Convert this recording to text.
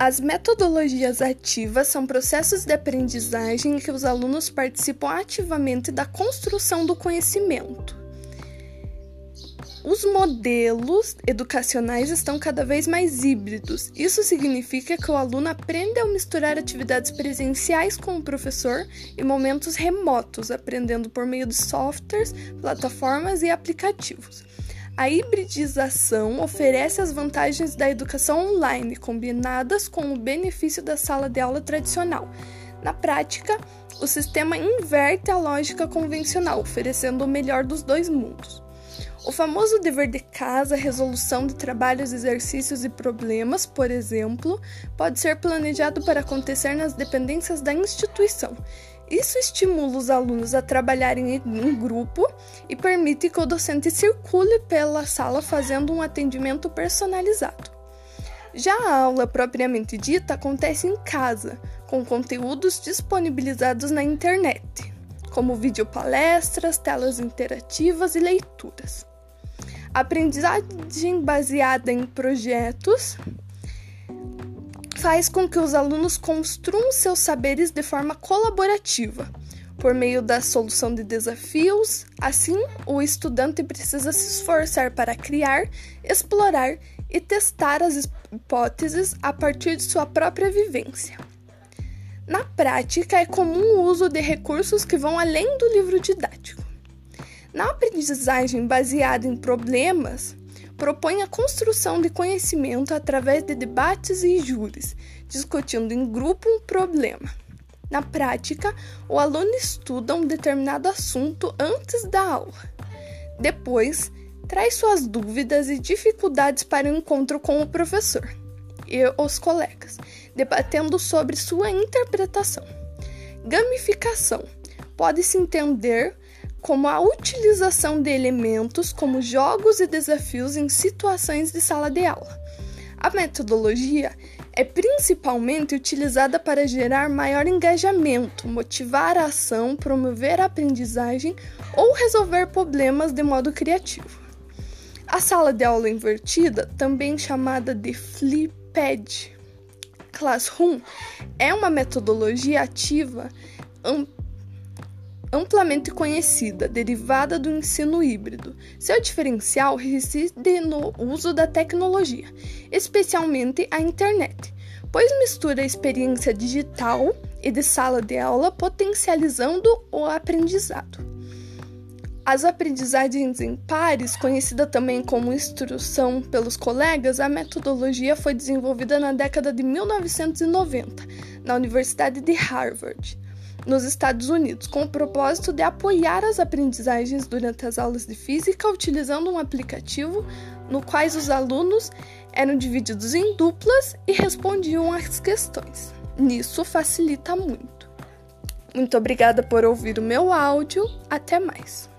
As metodologias ativas são processos de aprendizagem em que os alunos participam ativamente da construção do conhecimento. Os modelos educacionais estão cada vez mais híbridos. Isso significa que o aluno aprende a misturar atividades presenciais com o professor e momentos remotos, aprendendo por meio de softwares, plataformas e aplicativos. A hibridização oferece as vantagens da educação online, combinadas com o benefício da sala de aula tradicional. Na prática, o sistema inverte a lógica convencional, oferecendo o melhor dos dois mundos. O famoso dever de casa, resolução de trabalhos, exercícios e problemas, por exemplo, pode ser planejado para acontecer nas dependências da instituição isso estimula os alunos a trabalharem em grupo e permite que o docente circule pela sala fazendo um atendimento personalizado. Já a aula propriamente dita acontece em casa, com conteúdos disponibilizados na internet, como videopalestras, telas interativas e leituras. Aprendizagem baseada em projetos faz com que os alunos construam seus saberes de forma colaborativa, por meio da solução de desafios. Assim, o estudante precisa se esforçar para criar, explorar e testar as hipóteses a partir de sua própria vivência. Na prática, é comum o uso de recursos que vão além do livro didático. Na aprendizagem baseada em problemas, propõe a construção de conhecimento através de debates e júris, discutindo em grupo um problema. Na prática, o aluno estuda um determinado assunto antes da aula. Depois, traz suas dúvidas e dificuldades para o encontro com o professor e os colegas, debatendo sobre sua interpretação. Gamificação pode-se entender como a utilização de elementos como jogos e desafios em situações de sala de aula. A metodologia é principalmente utilizada para gerar maior engajamento, motivar a ação, promover a aprendizagem ou resolver problemas de modo criativo. A sala de aula invertida, também chamada de Flipped Classroom, é uma metodologia ativa amplamente conhecida, derivada do ensino híbrido. Seu diferencial reside no uso da tecnologia, especialmente a internet, pois mistura a experiência digital e de sala de aula, potencializando o aprendizado. As aprendizagens em pares, conhecida também como instrução pelos colegas, a metodologia foi desenvolvida na década de 1990 na Universidade de Harvard nos Estados Unidos, com o propósito de apoiar as aprendizagens durante as aulas de física, utilizando um aplicativo no qual os alunos eram divididos em duplas e respondiam às questões. Nisso facilita muito. Muito obrigada por ouvir o meu áudio. Até mais.